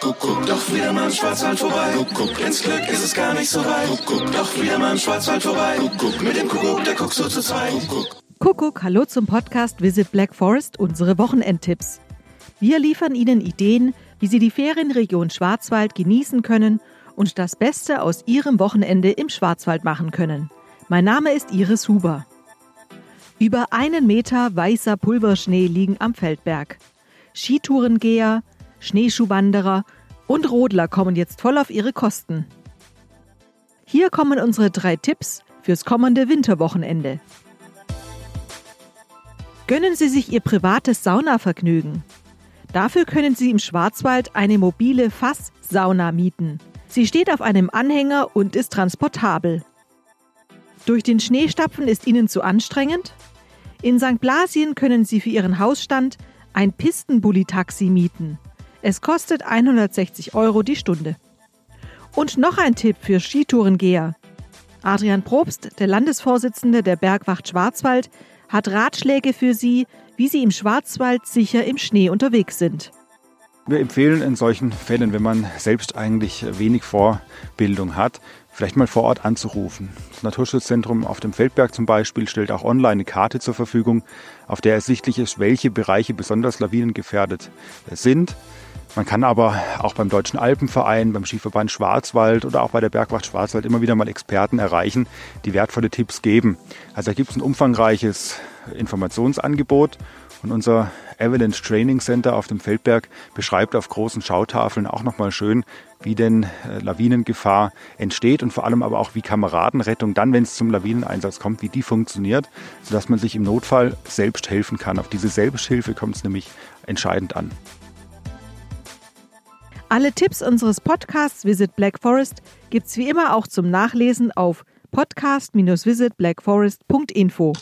Kuckuck, doch wieder mal im Schwarzwald vorbei. Kuckuck, ins Glück ist es gar nicht so weit. Kuckuck, doch wieder mal im Schwarzwald vorbei. Kuckuck, mit dem Kuckuck, der guckt so zu zweit. Kuckuck. Kuckuck, hallo zum Podcast Visit Black Forest, unsere Wochenendtipps. Wir liefern Ihnen Ideen, wie Sie die Ferienregion Schwarzwald genießen können und das Beste aus Ihrem Wochenende im Schwarzwald machen können. Mein Name ist Iris Huber. Über einen Meter weißer Pulverschnee liegen am Feldberg. Skitourengeher, Schneeschuhwanderer und Rodler kommen jetzt voll auf ihre Kosten. Hier kommen unsere drei Tipps fürs kommende Winterwochenende. Gönnen Sie sich Ihr privates Saunavergnügen. Dafür können Sie im Schwarzwald eine mobile Fasssauna mieten. Sie steht auf einem Anhänger und ist transportabel. Durch den Schneestapfen ist Ihnen zu anstrengend? In St. Blasien können Sie für Ihren Hausstand ein Pistenbully-Taxi mieten. Es kostet 160 Euro die Stunde. Und noch ein Tipp für Skitourengeher. Adrian Probst, der Landesvorsitzende der Bergwacht Schwarzwald, hat Ratschläge für Sie, wie Sie im Schwarzwald sicher im Schnee unterwegs sind. Wir empfehlen in solchen Fällen, wenn man selbst eigentlich wenig Vorbildung hat, vielleicht mal vor Ort anzurufen. Das Naturschutzzentrum auf dem Feldberg zum Beispiel stellt auch online eine Karte zur Verfügung, auf der ersichtlich ist, welche Bereiche besonders lawinengefährdet sind. Man kann aber auch beim Deutschen Alpenverein, beim Skiverband Schwarzwald oder auch bei der Bergwacht Schwarzwald immer wieder mal Experten erreichen, die wertvolle Tipps geben. Also da gibt es ein umfangreiches Informationsangebot und unser Avalanche Training Center auf dem Feldberg beschreibt auf großen Schautafeln auch nochmal schön, wie denn äh, Lawinengefahr entsteht und vor allem aber auch wie Kameradenrettung dann, wenn es zum Lawineneinsatz kommt, wie die funktioniert, sodass man sich im Notfall selbst helfen kann. Auf diese Selbsthilfe kommt es nämlich entscheidend an. Alle Tipps unseres Podcasts Visit Black Forest gibt's wie immer auch zum Nachlesen auf podcast-visitblackforest.info.